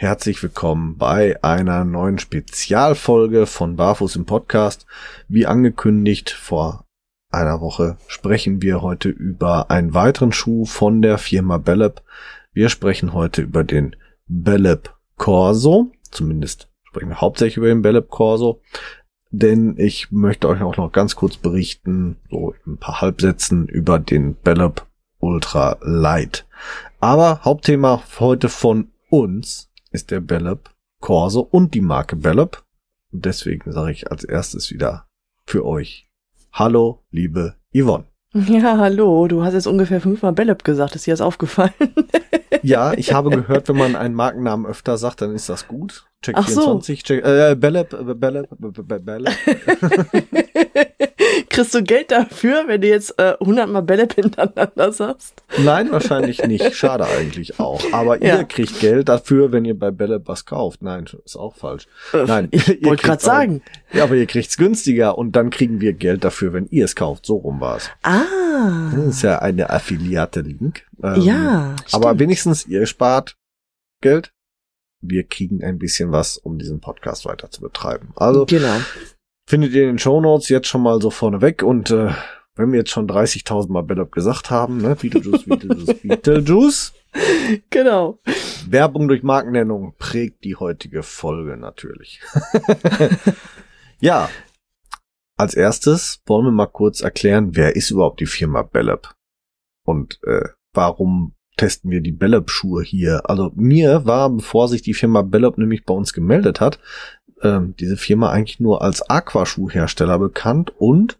herzlich willkommen bei einer neuen Spezialfolge von Barfuß im Podcast. Wie angekündigt vor einer Woche sprechen wir heute über einen weiteren Schuh von der Firma Bellep. Wir sprechen heute über den Bellep Corso. Zumindest sprechen wir hauptsächlich über den Bellep Corso. Denn ich möchte euch auch noch ganz kurz berichten, so ein paar Halbsätzen über den Bellep Ultra Light. Aber Hauptthema heute von uns ist der Bellep Corso und die Marke Bellep. Und deswegen sage ich als erstes wieder für euch. Hallo, liebe Yvonne. Ja, hallo. Du hast jetzt ungefähr fünfmal Bellep gesagt. Ist dir das aufgefallen? ja, ich habe gehört, wenn man einen Markennamen öfter sagt, dann ist das gut. Check Ach 24, so. check, äh, äh, Bellep, Bellep, Bellep. Kriegst du Geld dafür, wenn du jetzt äh, 100 Mal Bellep hintereinander sagst? Nein, wahrscheinlich nicht. Schade eigentlich auch. Aber Ja. ihr kriegt Geld dafür, wenn ihr bei Bellep was kauft. Nein, ist auch falsch. Äh, Nein, ich wollte gerade sagen. Ja, aber ihr kriegt's günstiger und dann kriegen wir Geld dafür, wenn ihr es kauft. So rum war's. Ah. Das ist ja eine Affiliate-Link. Ähm, Ja, Aber stimmt. wenigstens ihr spart Geld. Wir kriegen ein bisschen was, um diesen Podcast weiter zu betreiben. Also Genau. Findet ihr in den Shownotes jetzt schon mal so vorneweg und äh, wenn wir jetzt schon 30.000 Mal Bellop gesagt haben, ne, Beetlejuice, Beetlejuice, Beetlejuice, Genau. Werbung durch Markennennung prägt die heutige Folge natürlich. ja, als erstes wollen wir mal kurz erklären, wer ist überhaupt die Firma Bellop und äh, warum testen wir die Bellop-Schuhe hier. Also mir war, bevor sich die Firma Bellop nämlich bei uns gemeldet hat, ähm, diese Firma eigentlich nur als Aquaschuhhersteller bekannt und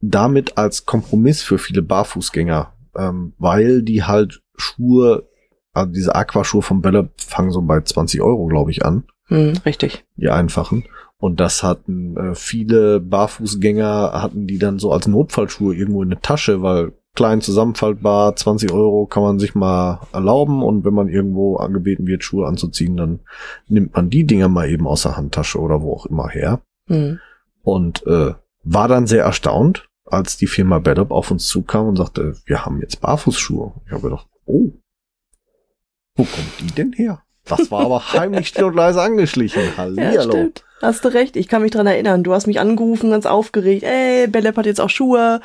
damit als Kompromiss für viele Barfußgänger, ähm, weil die halt Schuhe, also diese Aquaschuhe von Bellop fangen so bei 20 Euro, glaube ich, an, Hm, richtig. die einfachen. Und das hatten äh, viele Barfußgänger, hatten die dann so als Notfallschuhe irgendwo in der Tasche, weil klein zusammenfaltbar, 20 Euro kann man sich mal erlauben und wenn man irgendwo angebeten wird, Schuhe anzuziehen, dann nimmt man die Dinger mal eben aus der Handtasche oder wo auch immer her Hm. und äh, war dann sehr erstaunt, als die Firma Bedop auf uns zukam und sagte, wir haben jetzt Barfußschuhe. Ich habe gedacht, oh, wo kommt die denn her? Das war aber heimlich still und leise angeschlichen. Ja, Hallihallo. stimmt. Hast du recht. Ich kann mich dran erinnern. Du hast mich angerufen, ganz aufgeregt. Ey, Bellep hat jetzt auch Schuhe.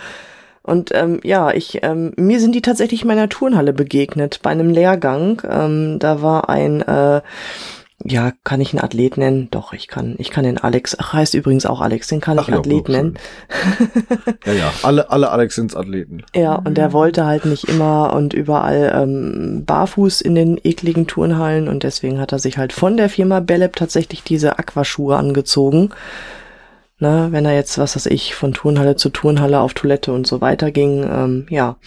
Und ähm, ja, ich ähm, mir sind die tatsächlich in meiner Turnhalle begegnet bei einem Lehrgang. Ähm, da war ein äh, ja, kann ich einen Athlet nennen? Doch, ich kann, ich kann den Alex, ach, heißt übrigens auch Alex, den kann Ach ich ja, Athlet schön. nennen. Ja, ja, alle, alle Alex sind Athleten. Ja, und der wollte halt nicht immer und überall ähm, barfuß in den ekligen Turnhallen und deswegen hat er sich halt von der Firma Bellep tatsächlich diese Aquaschuhe angezogen. Na, wenn er jetzt, was weiß ich, von Turnhalle zu Turnhalle auf Toilette und so weiter ging, ähm, ja.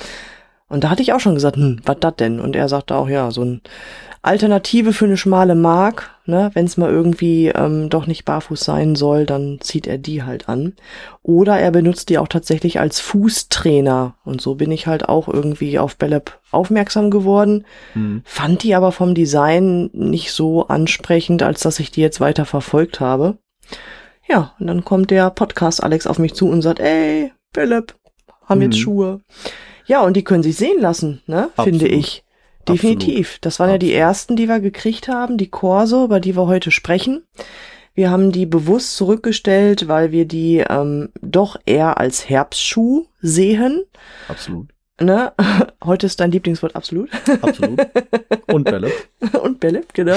Und da hatte ich auch schon gesagt, hm, was das denn? Und er sagte auch, ja, so ein Alternative für eine schmale Mark, ne, wenn es mal irgendwie ähm, doch nicht barfuß sein soll, dann zieht er die halt an. Oder er benutzt die auch tatsächlich als Fußtrainer. Und so bin ich halt auch irgendwie auf Bellep aufmerksam geworden. Hm. Fand die aber vom Design nicht so ansprechend, als dass ich die jetzt weiter verfolgt habe. Ja, und dann kommt der Podcast Alex auf mich zu und sagt, ey, Bellep, haben jetzt Mhm. Schuhe. Ja, und die können sich sehen lassen, ne, finde Absolut. ich. Definitiv. Das waren ja die Absolut. ersten, die wir gekriegt haben, die Corso, über die wir heute sprechen. Wir haben die bewusst zurückgestellt, weil wir die ähm, doch eher als Herbstschuh sehen. Absolut. Ne? Heute ist dein Lieblingswort absolut. Absolut. Und Bälle. Und Bellep, genau.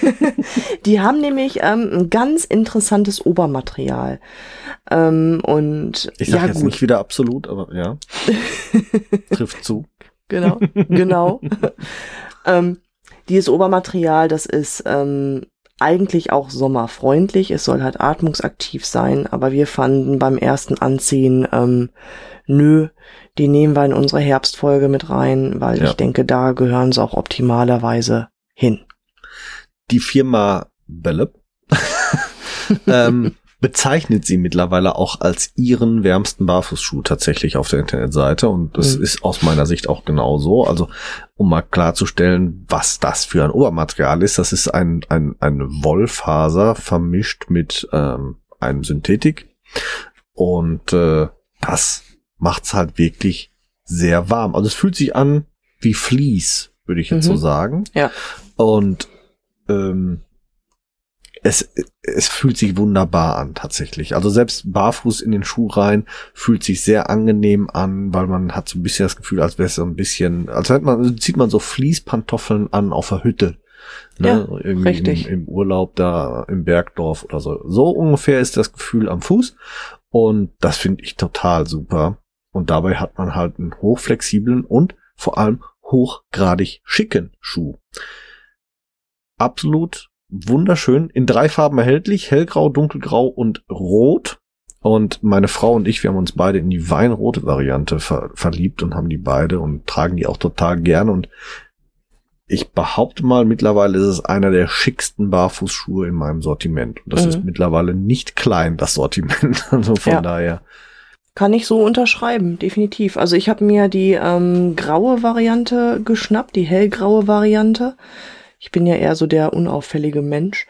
die haben nämlich ähm, ein ganz interessantes Obermaterial. Ähm, und Ich sag ja, jetzt gut, nicht wieder absolut, aber ja. Trifft zu. genau, genau. ähm, dieses Obermaterial, das ist ähm, eigentlich auch sommerfreundlich. Es soll halt atmungsaktiv sein, aber wir fanden beim ersten Anziehen, ähm, nö, die nehmen wir in unsere Herbstfolge mit rein, weil Ja. ich denke, da gehören sie auch optimalerweise hin. Die Firma Bellep ähm, bezeichnet sie mittlerweile auch als ihren wärmsten Barfußschuh tatsächlich auf der Internetseite und das Mhm. ist aus meiner Sicht auch genau so. Also um mal klarzustellen, was das für ein Obermaterial ist, das ist ein, ein, eine Wollfaser vermischt mit ähm, einem Synthetik und äh, das macht's halt wirklich sehr warm. Also es fühlt sich an wie Vlies, würde ich jetzt Mhm. so sagen. Ja. Und ähm, es, es fühlt sich wunderbar an, tatsächlich. Also selbst barfuß in den Schuh rein fühlt sich sehr angenehm an, weil man hat so ein bisschen das Gefühl, als wäre es so ein bisschen, als hätte man, zieht man so Fließpantoffeln an auf der Hütte. Ne? Ja, Irgendwie richtig. Im, Im Urlaub da im Bergdorf oder so. So ungefähr ist das Gefühl am Fuß. Und das finde ich total super. Und dabei hat man halt einen hochflexiblen und vor allem hochgradig schicken Schuh. Absolut wunderschön. In drei Farben erhältlich. Hellgrau, dunkelgrau und rot. Und meine Frau und ich, wir haben uns beide in die weinrote Variante ver verliebt und haben die beide und tragen die auch total gerne. Und ich behaupte mal, mittlerweile ist es einer der schicksten Barfußschuhe in meinem Sortiment. Und das Mhm. ist mittlerweile nicht klein, das Sortiment. Also von Ja. daher. Kann ich so unterschreiben, definitiv. Also ich habe mir die ähm, graue Variante geschnappt, die hellgraue Variante. Ich bin ja eher so der unauffällige Mensch.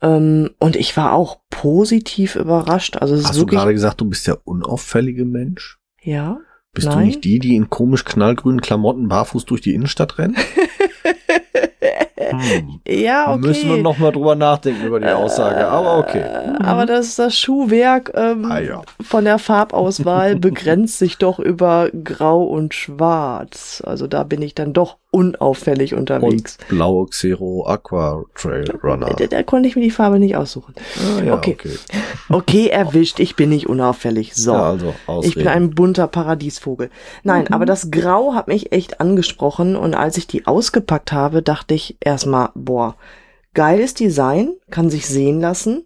Ähm, und ich war auch positiv überrascht. Also Hast du gerade gesagt, du bist der unauffällige Mensch? ja. Bist du Nein. nicht die, die in komisch knallgrünen Klamotten barfuß durch die Innenstadt rennt? Hm. Ja, okay. Müssen wir noch mal drüber nachdenken über die Aussage, aber okay. Äh, Aber das, das Schuhwerk ähm, Ah ja. von der Farbauswahl begrenzt sich doch über Grau und Schwarz. Also da bin ich dann doch unauffällig unterwegs. Und blaue Xero Aqua Trail Runner. Da, da konnte ich mir die Farbe nicht aussuchen. Ah, ja, okay. okay. Okay, erwischt, ich bin nicht unauffällig. So. Ja, also ich bin ein bunter Paradiesvogel. Nein, aber das Grau hat mich echt angesprochen und als ich die ausgepackt habe, dachte ich erstmal, boah, geiles Design, kann sich sehen lassen,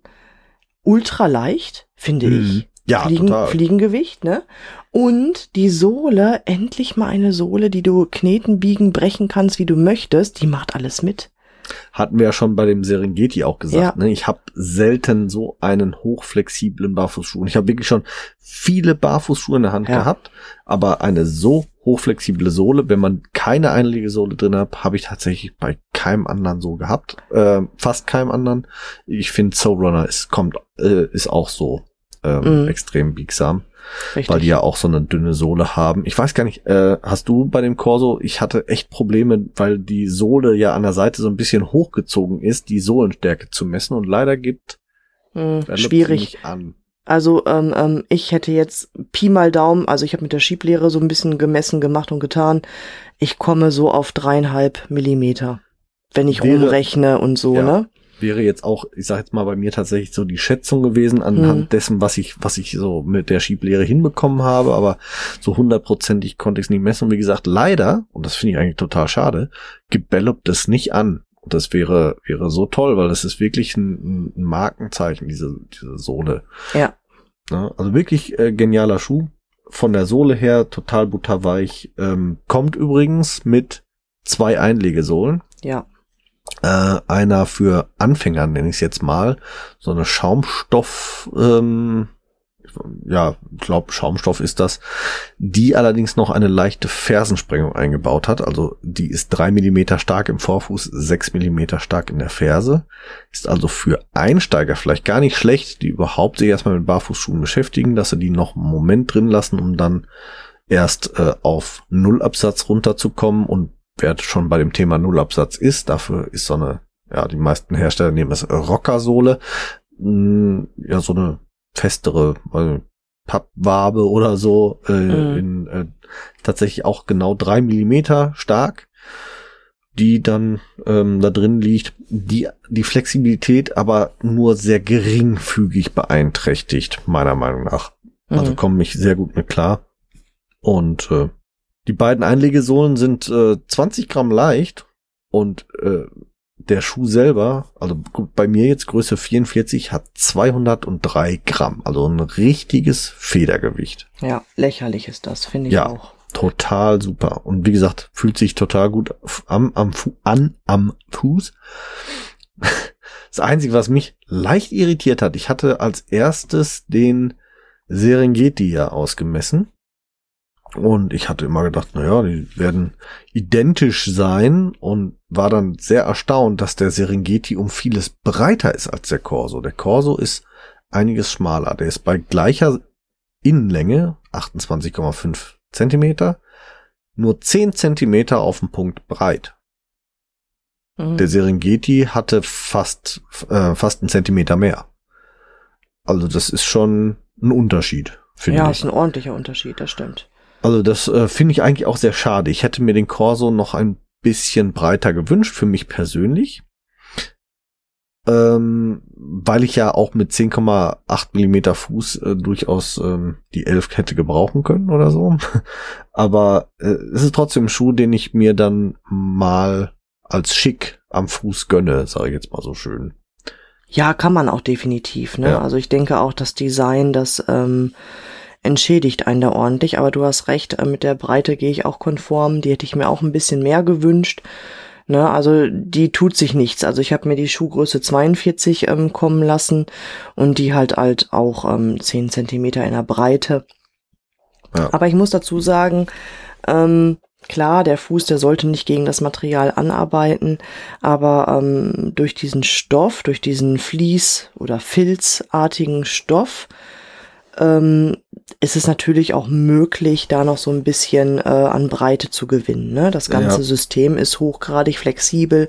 ultra leicht, finde Mhm. ich. Ja, Fliegen, total. Fliegengewicht, ne? Und die Sohle, endlich mal eine Sohle, die du kneten, biegen, brechen kannst, wie du möchtest, die macht alles mit. Hatten wir ja schon bei dem Serengeti auch gesagt. Ja. Ne? Ich habe selten so einen hochflexiblen Barfußschuh. Und ich habe wirklich schon viele Barfußschuhe in der Hand Ja. gehabt, aber eine so hochflexible Sohle, wenn man keine Einlegesohle drin hat, habe ich tatsächlich bei keinem anderen so gehabt. Äh, fast keinem anderen. Ich finde Soul Runner ist, kommt, äh, ist auch so ähm, Mhm. extrem biegsam. Richtig. weil die ja auch so eine dünne Sohle haben. Ich weiß gar nicht, äh, hast du bei dem Corso, ich hatte echt Probleme, weil die Sohle ja an der Seite so ein bisschen hochgezogen ist, die Sohlenstärke zu messen und leider gibt Hm, schwierig. nicht an. Also ähm, ähm, ich hätte jetzt Pi mal Daumen, also ich habe mit der Schieblehre so ein bisschen gemessen, gemacht und getan. Ich komme so auf dreieinhalb Millimeter, wenn ich Wäre- rumrechne und so, Ja. ne? Wäre jetzt auch, ich sag jetzt mal, bei mir tatsächlich so die Schätzung gewesen anhand Mhm. dessen, was ich, was ich so mit der Schieblehre hinbekommen habe, aber so hundertprozentig konnte ich es nicht messen. Und wie gesagt, leider, und das finde ich eigentlich total schade, gebellobt es nicht an. Und das wäre, wäre so toll, weil das ist wirklich ein, ein Markenzeichen, diese, diese Sohle. Ja. Ja, also wirklich äh, genialer Schuh. Von der Sohle her total butterweich. Ähm, kommt übrigens mit zwei Einlegesohlen. Ja. Äh, einer für Anfänger, nenne ich es jetzt mal. So eine Schaumstoff, ähm, ja, glaube Schaumstoff ist das, die allerdings noch eine leichte Fersensprengung eingebaut hat. Also die ist drei Millimeter stark im Vorfuß, sechs Millimeter stark in der Ferse. Ist also für Einsteiger vielleicht gar nicht schlecht, die überhaupt sich erstmal mit Barfußschuhen beschäftigen, dass sie die noch einen Moment drin lassen, um dann erst äh, auf Nullabsatz runterzukommen. Und wer schon bei dem Thema Nullabsatz ist, dafür ist so eine, ja, die meisten Hersteller nehmen es Rockersohle, mh, ja, so eine festere äh, Pappwabe oder so, äh, Mhm. in, äh, tatsächlich auch genau drei Millimeter stark, die dann ähm, da drin liegt, die die Flexibilität aber nur sehr geringfügig beeinträchtigt, meiner Meinung nach. Also Mhm. komme ich sehr gut mit klar. Und äh, die beiden Einlegesohlen sind äh, 20 Gramm leicht und äh, der Schuh selber, also bei mir jetzt Größe 44, hat 203 Gramm, also ein richtiges Federgewicht. ja, lächerlich ist das, finde ich Ja. auch. Total super. Und wie gesagt, fühlt sich total gut am, am an am Fuß. Das Einzige, was mich leicht irritiert hat, ich hatte als erstes den Serengeti ja ausgemessen. Und ich hatte immer gedacht, naja, die werden identisch sein und war dann sehr erstaunt, dass der Serengeti um vieles breiter ist als der Corso. Der Corso ist einiges schmaler. Der ist bei gleicher Innenlänge, 28,5 Zentimeter, nur 10 Zentimeter auf dem Punkt breit. Mhm. Der Serengeti hatte fast, äh, fast einen Zentimeter mehr. Also das ist schon ein Unterschied, finde Ja, ich. ist ein ordentlicher Unterschied, das stimmt. Also das äh, finde ich eigentlich auch sehr schade. Ich hätte mir den Corso noch ein bisschen breiter gewünscht, für mich persönlich. Ähm, weil ich ja auch mit 10,8 Millimeter Fuß äh, durchaus ähm, die 11 hätte gebrauchen können oder so. Aber äh, es ist trotzdem ein Schuh, den ich mir dann mal als schick am Fuß gönne, sage ich jetzt mal so schön. Ja, kann man auch definitiv. Ne? Ja. Also ich denke auch, das Design, das ähm, entschädigt einen da ordentlich. Aber du hast recht, äh, mit der Breite gehe ich auch konform. Die hätte ich mir auch ein bisschen mehr gewünscht. Ne? Also die tut sich nichts. Also ich habe mir die Schuhgröße 42 ähm, kommen lassen und die halt halt auch ähm, 10 Zentimeter in der Breite. Ja. Aber ich muss dazu sagen, ähm, klar, der Fuß, der sollte nicht gegen das Material anarbeiten, aber ähm, durch diesen Stoff, durch diesen Vlies- oder Filzartigen Stoff, ähm, ist es natürlich auch möglich, da noch so ein bisschen äh, an Breite zu gewinnen. Ne? Das ganze Ja. System ist hochgradig flexibel.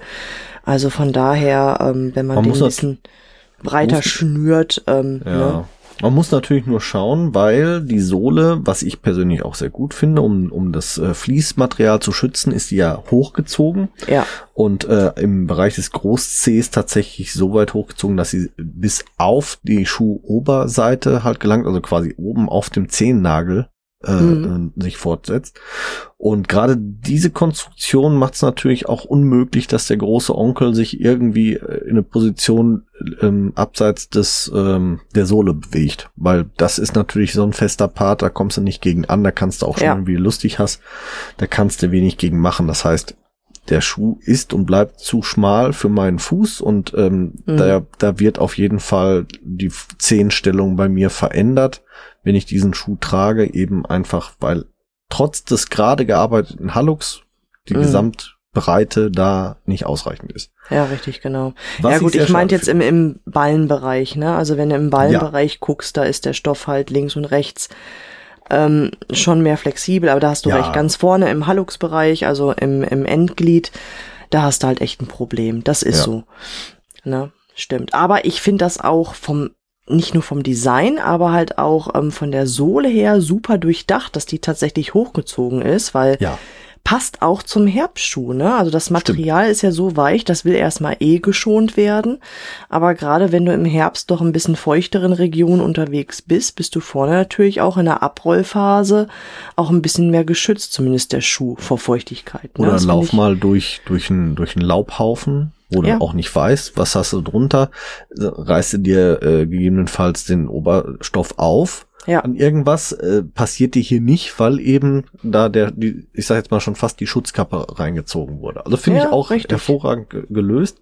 Also von daher, ähm, wenn man, Man den bisschen breiter schnürt, ähm, Ja. ne? Man muss natürlich nur schauen, weil die Sohle, was ich persönlich auch sehr gut finde, um, um das äh, Fließmaterial zu schützen, ist die ja hochgezogen. Ja, und äh, im Bereich des Groß-Cs tatsächlich so weit hochgezogen, dass sie bis auf die Schuhoberseite halt gelangt, also quasi oben auf dem Zehennagel äh, Mhm. äh, sich fortsetzt. Und gerade diese Konstruktion macht es natürlich auch unmöglich, dass der große Onkel sich irgendwie äh, in eine Position ähm, abseits des ähm, der Sohle bewegt, weil das ist natürlich so ein fester Part, da kommst du nicht gegen an, da kannst du auch schon, Ja. du lustig hast, da kannst du wenig gegen machen. Das heißt, der Schuh ist und bleibt zu schmal für meinen Fuß und ähm, Mhm. da, da wird auf jeden Fall die Zehenstellung bei mir verändert, wenn ich diesen Schuh trage, eben einfach, weil trotz des gerade gearbeiteten Hallux die Mhm. Gesamtbreite da nicht ausreichend ist. ja, richtig, genau. Was ja gut, ich meinte jetzt im, im Ballenbereich, ne? Also wenn du im Ballenbereich guckst, da ist der Stoff halt links und rechts ähm, schon mehr flexibel, aber da hast du Ja. recht, ganz vorne im Hallux-Bereich, also im, im Endglied, da hast du halt echt ein Problem. Das ist Ja. so. Ne? Stimmt. Aber ich finde das auch vom, nicht nur vom Design, aber halt auch ähm, von der Sohle her super durchdacht, dass die tatsächlich hochgezogen ist, weil Ja, passt auch zum Herbstschuh, ne? Also das Material ist ja so weich, das will erstmal eh geschont werden. Aber gerade wenn du im Herbst doch ein bisschen feuchteren Regionen unterwegs bist, bist du vorne natürlich auch in der Abrollphase auch ein bisschen mehr geschützt, zumindest der Schuh vor Feuchtigkeit. Ne? oder Das lauf mal durch, durch einen durch einen Laubhaufen, wo Ja. du auch nicht weißt, was hast du drunter, reißt du dir äh, gegebenenfalls den Oberstoff auf Ja. an irgendwas, äh, passiert dir hier nicht, weil eben da der, die, ich sag jetzt mal schon fast die Schutzkappe reingezogen wurde. Also finde Ja, ich auch richtig. hervorragend ge- gelöst.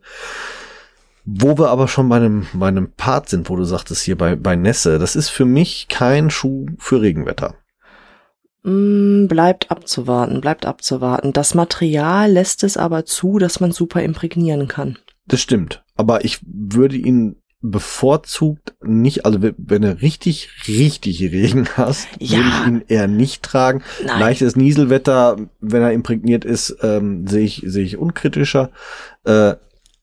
Wo wir aber schon bei einem, bei einem Part sind, wo du sagtest hier bei, bei Nässe, das ist für mich kein Schuh für Regenwetter. Mm, bleibt abzuwarten, bleibt abzuwarten. Das Material lässt es aber zu, dass man super imprägnieren kann. Das stimmt. Aber ich würde ihn bevorzugt nicht, also wenn- du richtig, richtig Regen hast, Ja. würde ich ihn eher nicht tragen. Nein. Leichtes Nieselwetter, wenn er imprägniert ist, ähm, sehe ich, sehe ich unkritischer. Äh,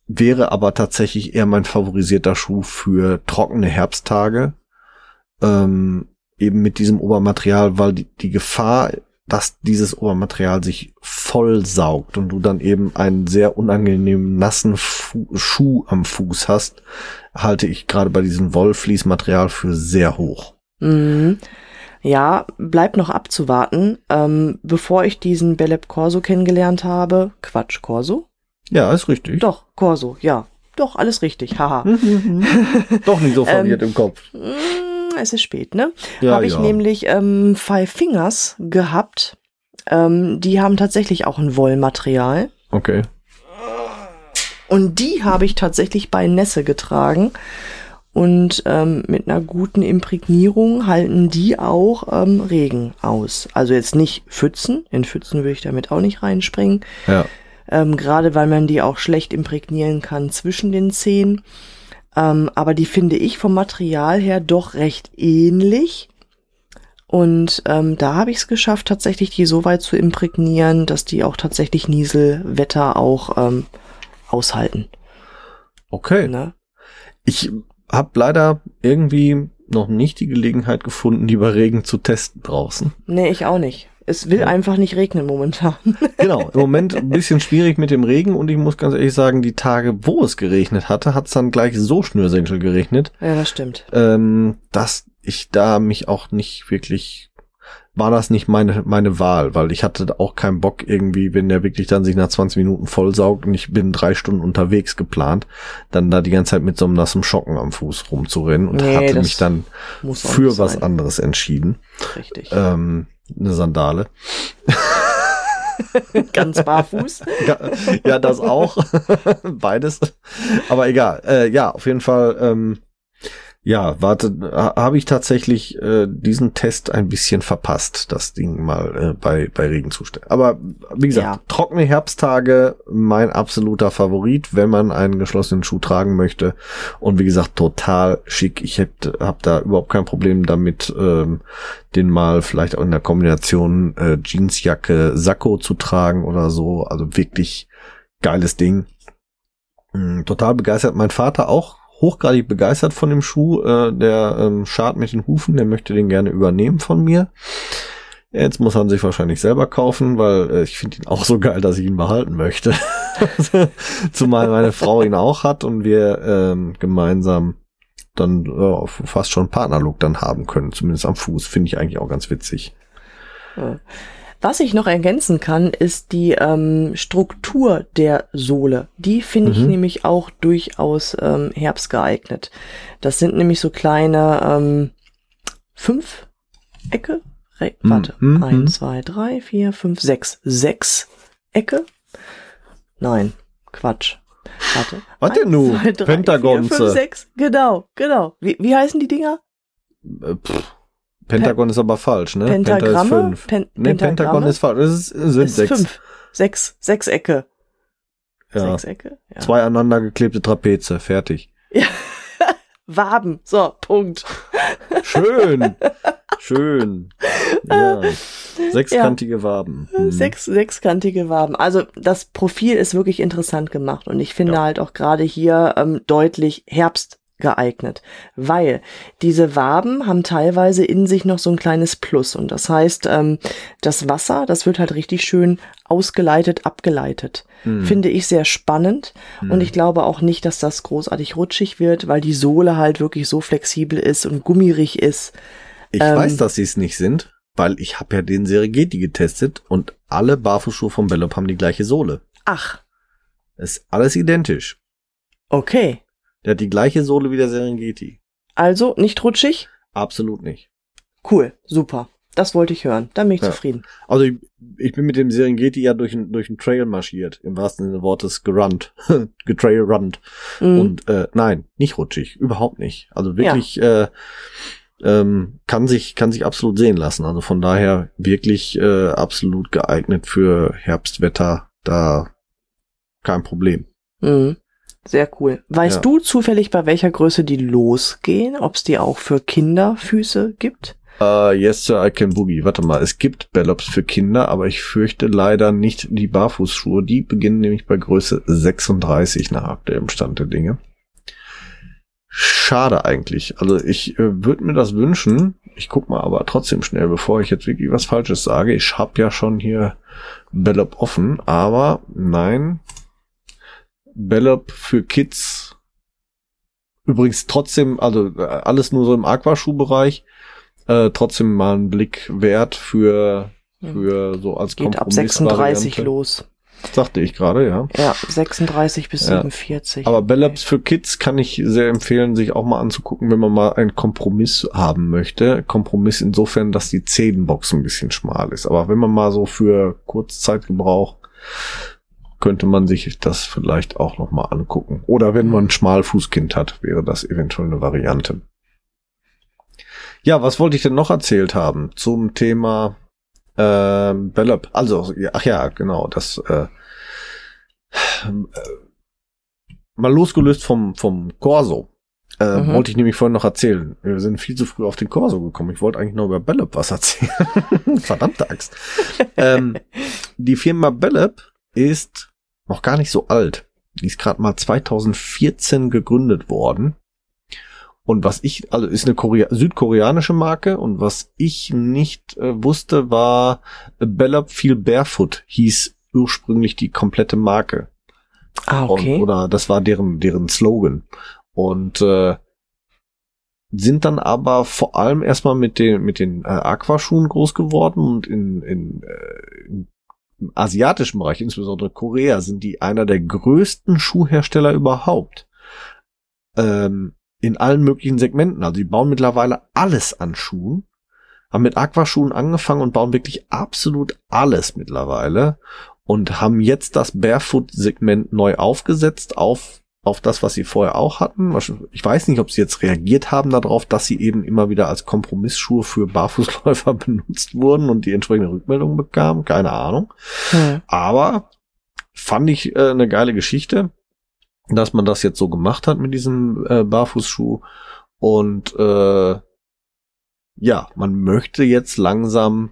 wäre aber tatsächlich eher mein favorisierter Schuh für trockene Herbsttage. Ähm, eben mit diesem Obermaterial, weil die, die Gefahr, dass dieses Obermaterial sich voll saugt und du dann eben einen sehr unangenehmen nassen Fu Schuh am Fuß hast, halte ich gerade bei diesem Wollfließmaterial für sehr hoch. Mhm. Ja, bleibt noch abzuwarten. Ähm, bevor ich diesen Beleb Corso kennengelernt habe, Quatsch, Corso? Ja, ist richtig. Doch, Corso, ja. Doch, alles richtig, haha. Doch nicht so verwirrt Ähm, im Kopf. Es ist spät, ne? Ja, habe ich ja. nämlich ähm, Five Fingers gehabt. Ähm, die haben tatsächlich auch ein Wollmaterial. Okay. Und die habe ich tatsächlich bei Nässe getragen. Und ähm, mit einer guten Imprägnierung halten die auch ähm, Regen aus. Also jetzt nicht Pfützen. In Pfützen würde ich damit auch nicht reinspringen. Ja. Ähm, Gerade weil man die auch schlecht imprägnieren kann zwischen den Zehen. Ähm, aber die finde ich vom Material her doch recht ähnlich. Und ähm, da habe ich es geschafft, tatsächlich die so weit zu imprägnieren, dass die auch tatsächlich Nieselwetter auch ähm, aushalten. Okay. Ne? Ich habe leider irgendwie noch nicht die Gelegenheit gefunden, die bei Regen zu testen draußen. Nee, ich auch nicht. Es will Ja. einfach nicht regnen momentan. Genau, im Moment ein bisschen schwierig mit dem Regen und ich muss ganz ehrlich sagen, die Tage, wo es geregnet hatte, hat es dann gleich so Schnürsenkel geregnet, ja, das stimmt. ähm, dass ich da mich auch nicht wirklich war das nicht meine meine Wahl, weil ich hatte auch keinen Bock irgendwie, wenn der wirklich dann sich nach 20 Minuten vollsaugt und ich bin drei Stunden unterwegs geplant, dann da die ganze Zeit mit so einem nassen Schocken am Fuß rumzurennen und Nee, hatte mich dann für was sein. anderes entschieden. Richtig. Ähm, eine Sandale. Ganz barfuß. Ja, ja, das auch. Beides. Aber egal. Äh, ja, auf jeden Fall. Ähm, ja, warte, ha- habe ich tatsächlich äh, diesen Test ein bisschen verpasst, das Ding mal äh, bei, bei Regenzuständen. Aber wie gesagt, Ja. trockene Herbsttage, mein absoluter Favorit, wenn man einen geschlossenen Schuh tragen möchte. Und wie gesagt, total schick. Ich hab, hab da überhaupt kein Problem damit, ähm, den mal vielleicht auch in der Kombination äh, Jeansjacke, Sakko zu tragen oder so. Also wirklich geiles Ding. Mm, Total begeistert. Mein Vater auch hochgradig begeistert von dem Schuh. Äh, der ähm, Schad mit den Hufen, der möchte den gerne übernehmen von mir. Jetzt muss er ihn sich wahrscheinlich selber kaufen, weil äh, ich finde ihn auch so geil, dass ich ihn behalten möchte. Zumal meine Frau ihn auch hat und wir ähm, gemeinsam dann äh, fast schon Partnerlook dann haben können, zumindest am Fuß. Finde ich eigentlich auch ganz witzig. Was ich noch ergänzen kann, ist die ähm, Struktur der Sohle. Die finde ich Mhm. nämlich auch durchaus ähm, herbstgeeignet. Das sind nämlich so kleine ähm, fünf Ecke. Re Mhm. Warte, Mhm. eins, zwei, drei, vier, fünf, sechs, sechs Ecke. Nein, Quatsch. Warte. Was denn Eins, nu? zwei, drei, Pentagonze. Vier, fünf, sechs. Genau, genau. Wie, wie heißen die Dinger? Äh, pff. Pentagon ist aber falsch, ne? Pentagramme? Penta ist fünf. Pen nee, Pentagon Pentagramme? ist falsch. Es sind Ist sechs. fünf. Sechs, sechs Ecke. Ja. Sechsecke? Ja. Zwei aneinander geklebte Trapeze. Fertig. Waben. So, Punkt. Schön. Schön. Ja. Sechskantige Waben. Hm. Sechs, sechskantige Waben. Also das Profil ist wirklich interessant gemacht und ich finde Ja. halt auch gerade hier ähm, deutlich Herbst geeignet, weil diese Waben haben teilweise in sich noch so ein kleines Plus und das heißt, ähm, das Wasser, das wird halt richtig schön ausgeleitet, abgeleitet. Hm. Finde ich sehr spannend Hm. und ich glaube auch nicht, dass das großartig rutschig wird, weil die Sohle halt wirklich so flexibel ist und gummirig ist. Ich ähm, weiß, dass sie es nicht sind, weil ich habe ja den Serengeti getestet und alle Barfußschuhe vom Bellop haben die gleiche Sohle. Ach, Ist alles identisch. okay. Der hat die gleiche Sohle wie der Serengeti. Also nicht rutschig? Absolut nicht. Cool, super. Das wollte ich hören. Dann bin ich Ja. zufrieden. Also ich, ich bin mit dem Serengeti ja durch einen durch einen Trail marschiert, im wahrsten Sinne des Wortes gerannt, getrailrunnt. Mhm. Und äh, nein, nicht rutschig, überhaupt nicht. Also wirklich äh, ähm, kann sich kann sich absolut sehen lassen. Also von daher wirklich äh, absolut geeignet für Herbstwetter. Da kein Problem. Mhm. Sehr cool. Weißt Ja. du zufällig, bei welcher Größe die losgehen? Ob es die auch für Kinderfüße gibt? Äh, yes, Sir, I can boogie. Warte mal, es gibt Bellops für Kinder, aber ich fürchte leider nicht die Barfußschuhe. Die beginnen nämlich bei Größe 36 nach aktuellem Stand der Dinge. Schade eigentlich. Also ich äh, würde mir das wünschen. Ich guck mal aber trotzdem schnell, bevor ich jetzt wirklich was Falsches sage. Ich hab ja schon hier Bellop offen, aber nein. Bellop für Kids. Übrigens trotzdem, also äh, alles nur so im Aquaschuhbereich. Äh, trotzdem mal einen Blick wert für, für so als Geht ab 36 Kompromissvariante. los. Sagte ich gerade, ja. Ja, 36 bis Ja. 47. Aber Bellops für Kids kann ich sehr empfehlen, sich auch mal anzugucken, wenn man mal einen Kompromiss haben möchte. Kompromiss insofern, dass die Zehenbox ein bisschen schmal ist. Aber wenn man mal so für Kurzzeitgebrauch könnte man sich das vielleicht auch nochmal angucken. Oder wenn man ein Schmalfußkind hat, wäre das eventuell eine Variante. Ja, was wollte ich denn noch erzählt haben zum Thema äh, Bellop? Also, ach ja, genau, das äh, äh, mal losgelöst vom, vom Corso. Äh, mhm. Wollte ich nämlich vorhin noch erzählen. Wir sind viel zu früh auf den Corso gekommen. Ich wollte eigentlich nur über Bellop was erzählen. Verdammte Axt. ähm, die Firma Bellop ist noch gar nicht so alt. Die ist gerade mal 2014 gegründet worden. Und was ich, also ist eine Korea südkoreanische Marke und was ich nicht äh, wusste, war Bellop Feel Barefoot hieß ursprünglich die komplette Marke. Ah, okay. Und, oder das war deren, deren Slogan. Und äh, sind dann aber vor allem erstmal mit den, mit den äh, Aquaschuhen groß geworden und in, in, äh, in im asiatischen Bereich, insbesondere Korea, sind die einer der größten Schuhhersteller überhaupt. Ähm, in allen möglichen Segmenten. Also die bauen mittlerweile alles an Schuhen. Haben mit Aquaschuhen angefangen und bauen wirklich absolut alles mittlerweile. Und haben jetzt das Barefoot-Segment neu aufgesetzt auf auf das, was sie vorher auch hatten. Ich weiß nicht, ob sie jetzt reagiert haben darauf, dass sie eben immer wieder als Kompromissschuhe für Barfußläufer benutzt wurden und die entsprechende Rückmeldung bekamen. Keine Ahnung. Hm. Aber fand ich äh, eine geile Geschichte, dass man das jetzt so gemacht hat mit diesem äh, Barfußschuh. Und äh, ja, man möchte jetzt langsam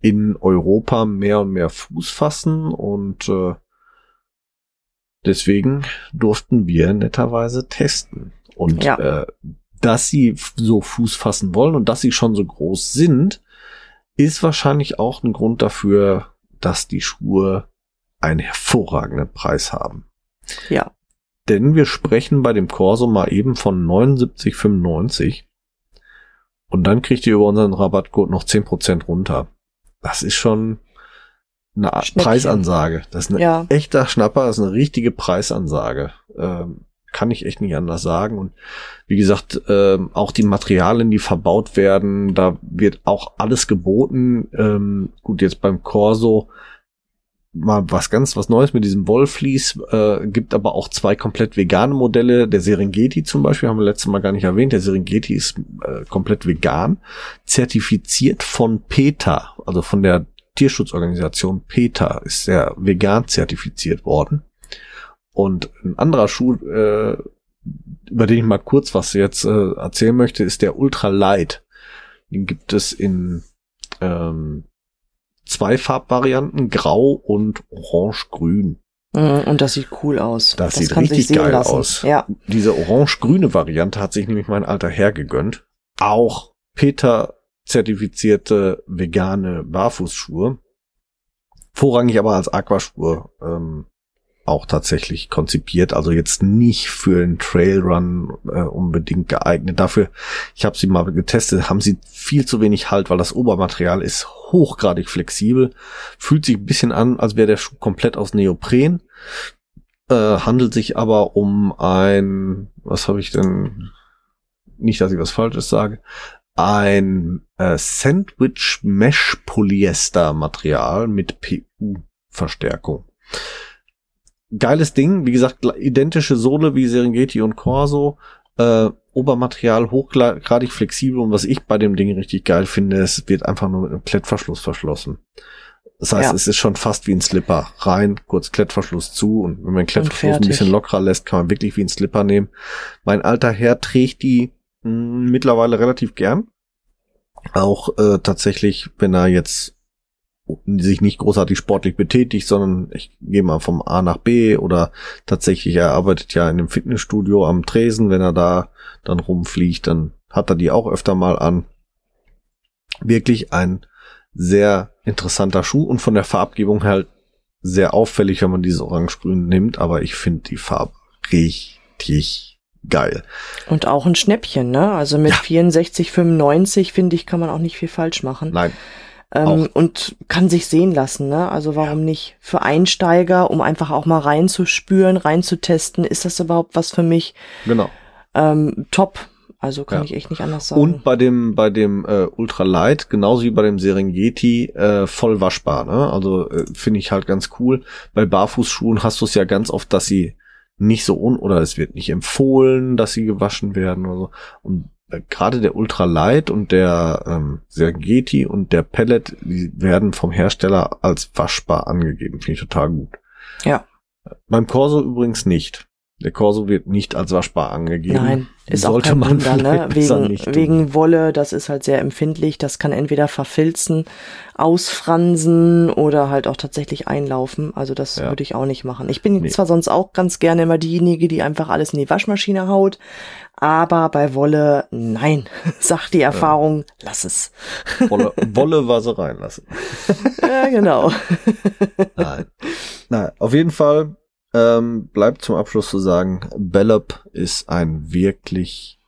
in Europa mehr und mehr Fuß fassen und äh, Deswegen durften wir netterweise testen. Und ja. äh, dass sie so Fuß fassen wollen und dass sie schon so groß sind, ist wahrscheinlich auch ein Grund dafür, dass die Schuhe einen hervorragenden Preis haben. Ja. Denn wir sprechen bei dem Corso mal eben von 79,95 und dann kriegt ihr über unseren Rabattcode noch 10% runter. Das ist schon eine Schnäppchen. Preisansage. Das ist ein ja. echter Schnapper, das ist eine richtige Preisansage. Ähm, kann ich echt nicht anders sagen. Und wie gesagt, ähm, auch die Materialien, die verbaut werden, da wird auch alles geboten. Ähm, gut, jetzt beim Corso mal was ganz was Neues mit diesem Wollflies, äh, gibt aber auch zwei komplett vegane Modelle. Der Serengeti zum Beispiel haben wir letztes Mal gar nicht erwähnt. Der Serengeti ist äh, komplett vegan, zertifiziert von PETA, also von der Tierschutzorganisation PETA ist sehr vegan zertifiziert worden. Und ein anderer Schuh, äh, über den ich mal kurz was jetzt äh, erzählen möchte, ist der Ultra Light. Den gibt es in ähm, zwei Farbvarianten, grau und orange-grün. Mhm, und das sieht cool aus. Das, das sieht richtig geil lassen. aus. Ja. Diese orange-grüne Variante hat sich nämlich mein alter Herr gegönnt. Auch Peter zertifizierte vegane Barfußschuhe. Vorrangig aber als Aquaschuhe ähm, auch tatsächlich konzipiert, also jetzt nicht für den Trailrun äh, unbedingt geeignet. Dafür, ich habe sie mal getestet, haben sie viel zu wenig Halt, weil das Obermaterial ist hochgradig flexibel, fühlt sich ein bisschen an, als wäre der Schuh komplett aus Neopren, äh, handelt sich aber um ein, was habe ich denn, nicht, dass ich was Falsches sage, ein äh, Sandwich Mesh Polyester Material mit PU Verstärkung. Geiles Ding, wie gesagt, identische Sohle wie Serengeti und Corso. Äh, Obermaterial hochgradig flexibel und was ich bei dem Ding richtig geil finde, es wird einfach nur mit einem Klettverschluss verschlossen. Das heißt, ja. es ist schon fast wie ein Slipper. Rein, kurz Klettverschluss zu und wenn man den Klettverschluss ein bisschen lockerer lässt, kann man wirklich wie ein Slipper nehmen. Mein alter Herr trägt die mittlerweile relativ gern. Auch äh, tatsächlich, wenn er jetzt sich nicht großartig sportlich betätigt, sondern ich gehe mal vom A nach B oder tatsächlich er arbeitet ja in einem Fitnessstudio am Tresen, wenn er da dann rumfliegt, dann hat er die auch öfter mal an. Wirklich ein sehr interessanter Schuh und von der Farbgebung halt sehr auffällig, wenn man dieses Orange-Grün nimmt, aber ich finde die Farbe richtig geil. Und auch ein Schnäppchen, ne? Also mit ja. 64,95 finde ich, kann man auch nicht viel falsch machen. Nein. Ähm, und kann sich sehen lassen, ne? Also warum ja. nicht? Für Einsteiger, um einfach auch mal reinzuspüren, reinzutesten, ist das überhaupt was für mich? Genau. Ähm, top. Also kann Ja. ich echt nicht anders sagen. Und bei dem, bei dem äh, Ultralight, genauso wie bei dem Serengeti, äh, voll waschbar. Ne? Also äh, finde ich halt ganz cool. Bei Barfußschuhen hast du es ja ganz oft, dass sie nicht so un oder es wird nicht empfohlen, dass sie gewaschen werden oder so. Und äh, gerade der Ultralight und der ähm, Serengeti und der Pellet, die werden vom Hersteller als waschbar angegeben. Finde ich total gut. Ja. Beim Corso übrigens nicht. Der Corso wird nicht als waschbar angegeben. Nein, ist auch Sollte kein man Wunder, ne? Wegen, wegen Wolle, das ist halt sehr empfindlich. Das kann entweder verfilzen, ausfransen oder halt auch tatsächlich einlaufen. Also das Ja. würde ich auch nicht machen. Ich bin Nee. zwar sonst auch ganz gerne immer diejenige, die einfach alles in die Waschmaschine haut, aber bei Wolle, nein, sagt die Erfahrung, lass es. Wolle, Wolle war sie reinlassen. ja, genau. Nein. Nein, auf jeden Fall ähm, bleibt zum Abschluss zu sagen, Bellop ist ein wirklich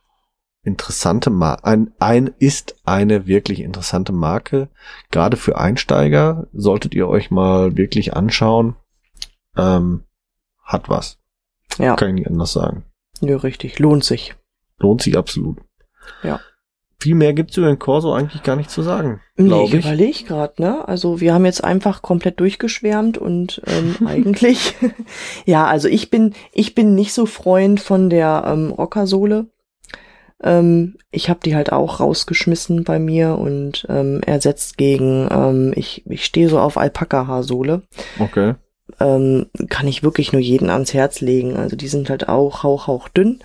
interessante Marke, ein, ein, ist eine wirklich interessante Marke. Gerade für Einsteiger solltet ihr euch mal wirklich anschauen. Ähm, hat was. Ja, Kann ich nicht anders sagen. ja, richtig, lohnt sich. Lohnt sich absolut. Ja. Viel mehr gibt's über den Corso eigentlich gar nicht zu sagen, Nee, ich ich. überlege gerade, ne? Also wir haben jetzt einfach komplett durchgeschwärmt und ähm, eigentlich, ja, also ich bin, ich bin nicht so Freund von der ähm, Rockersohle. Ähm, ich habe die halt auch rausgeschmissen bei mir und ähm, ersetzt gegen, ähm, ich, ich stehe so auf Alpaka-Haarsohle. Okay. Ähm, kann ich wirklich nur jeden ans Herz legen. Also die sind halt auch hauch, hauch dünn.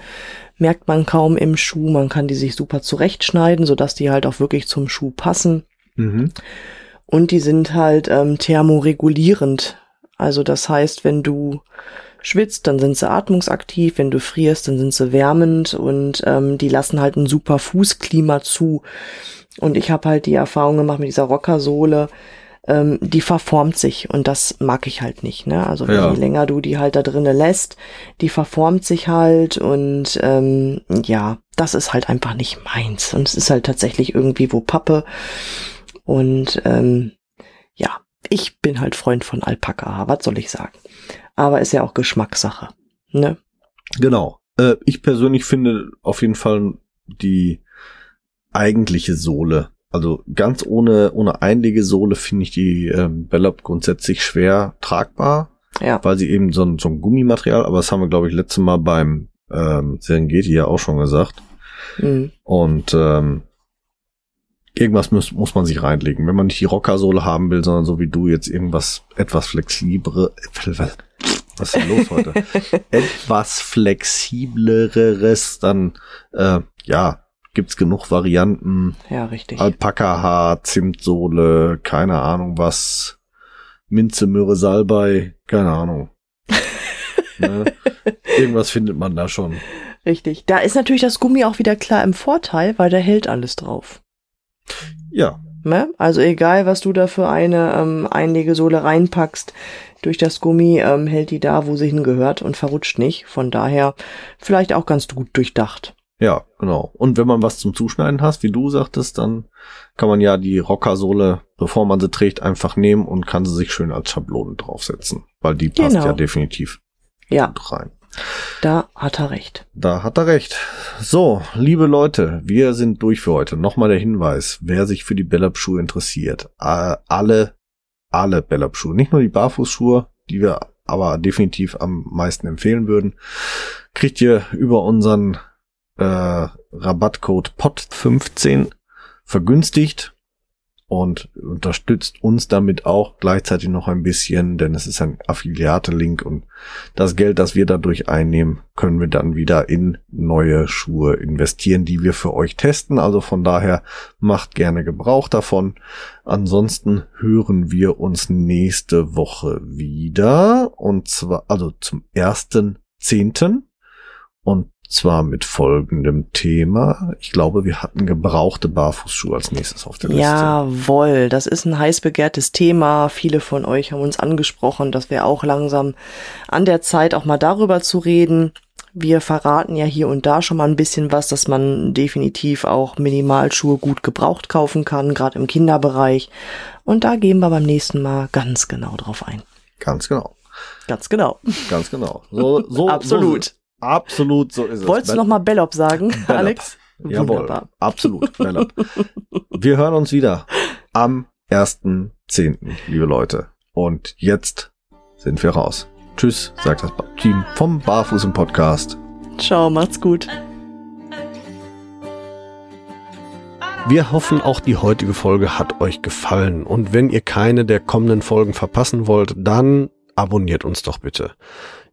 Merkt man kaum im Schuh. Man kann die sich super zurechtschneiden, sodass die halt auch wirklich zum Schuh passen. Mhm. Und die sind halt ähm, thermoregulierend. Also das heißt, wenn du schwitzt, dann sind sie atmungsaktiv, wenn du frierst, dann sind sie wärmend und ähm, die lassen halt ein super Fußklima zu. Und ich habe halt die Erfahrung gemacht mit dieser Rockersohle, ähm, die verformt sich und das mag ich halt nicht. Ne? Also Ja. je länger du die halt da drinnen lässt, die verformt sich halt und ähm, ja, das ist halt einfach nicht meins. Und es ist halt tatsächlich irgendwie wo Pappe. Und ähm, ja, ich bin halt Freund von Alpaka, was soll ich sagen? Aber ist ja auch Geschmackssache. Ne? Genau. Äh, ich persönlich finde auf jeden Fall die eigentliche Sohle. Also ganz ohne, ohne Einlegesohle finde ich die ähm, Bellop grundsätzlich schwer tragbar, Ja. weil sie eben so ein, so ein Gummimaterial, aber das haben wir, glaube ich, letztes Mal beim ähm, Serengeti ja auch schon gesagt. Mhm. Und ähm, irgendwas muss, muss man sich reinlegen. Wenn man nicht die Rockersohle haben will, sondern so wie du jetzt irgendwas etwas flexiblere, was ist denn los heute? etwas flexibleres, dann äh, ja, gibt's genug Varianten. Ja, richtig. Alpaka-Haar, Zimtsohle, keine Ahnung was, Minze, Möhre, Salbei, keine Ahnung. ne? Irgendwas findet man da schon. Richtig. Da ist natürlich das Gummi auch wieder klar im Vorteil, weil da hält alles drauf. Ja, Ne? Also egal, was du da für eine ähm, Einlegesohle reinpackst, durch das Gummi ähm, hält die da, wo sie hingehört und verrutscht nicht. Von daher vielleicht auch ganz gut durchdacht. Ja, genau. Und wenn man was zum Zuschneiden hast, wie du sagtest, dann kann man ja die Rockersohle, bevor man sie trägt, einfach nehmen und kann sie sich schön als Schablone draufsetzen. Weil die passt Genau. ja definitiv Ja, gut rein. da hat er recht. Da hat er recht. So, liebe Leute, wir sind durch für heute. Nochmal der Hinweis, wer sich für die Bellop-Schuhe interessiert. Alle, alle Bellop-Schuhe, nicht nur die Barfußschuhe, die wir aber definitiv am meisten empfehlen würden, kriegt ihr über unseren äh, Rabattcode POT15 vergünstigt und unterstützt uns damit auch gleichzeitig noch ein bisschen, denn es ist ein Affiliate-Link und das Geld, das wir dadurch einnehmen, können wir dann wieder in neue Schuhe investieren, die wir für euch testen. Also von daher macht gerne Gebrauch davon. Ansonsten hören wir uns nächste Woche wieder und zwar also zum ersten Zehnten und zwar mit folgendem Thema. Ich glaube, wir hatten gebrauchte Barfußschuhe als nächstes auf der Liste. Jawohl, das ist ein heiß begehrtes Thema. Viele von euch haben uns angesprochen, dass wir auch langsam an der Zeit auch mal darüber zu reden. Wir verraten ja hier und da schon mal ein bisschen was, dass man definitiv auch Minimalschuhe gut gebraucht kaufen kann, gerade im Kinderbereich. Und da gehen wir beim nächsten Mal ganz genau drauf ein. Ganz genau. Ganz genau. Ganz genau. So, so, Absolut. So, absolut, so ist es. Wolltest du Be- noch mal Bellop sagen, Bellop. Alex? Jawohl, Wunderbar. absolut. Ab. Wir hören uns wieder am 1.10., liebe Leute. Und jetzt sind wir raus. Tschüss, sagt das Team vom Barfuß im Podcast. Ciao, macht's gut. Wir hoffen, auch die heutige Folge hat euch gefallen. Und wenn ihr keine der kommenden Folgen verpassen wollt, dann abonniert uns doch bitte.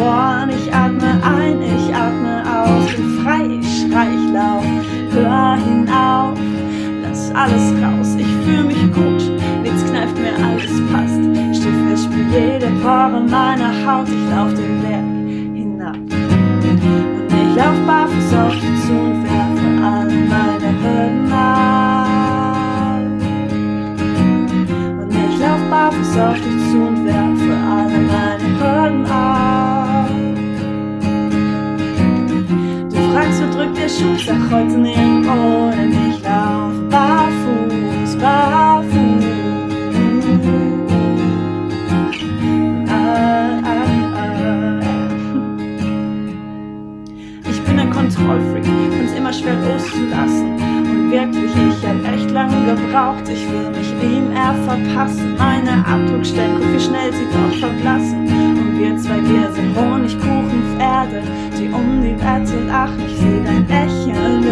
Geboren. Ich atme ein, ich atme aus, bin frei, ich schrei, ich lauf, hör hinauf, lass alles raus. Ich fühl mich gut, nichts kneift mir, alles passt. Steh fest, spür jede Pore meiner Haut, ich lauf den Berg hinab. Und ich lauf barfuß auf dich zu und werfe alle meine Hürden ab. Und ich lauf barfuß auf dich zu und werfe alle meine Hürden ab. Der? Sag heute nirgendwo, denn ich lauf barfuß, barfuß. Ah, ah, ah. Ich bin ein Kontrollfreak, find's immer schwer loszulassen. Und wirklich, ich hab echt lange gebraucht. Ich will mich ihm eher verpassen. Meine Abdruckstellen, guck wie schnell sie doch verblassen. Wir zwei, wir sind Honigkuchenpferde, die um die Wette lachen. Ich seh dein Lächeln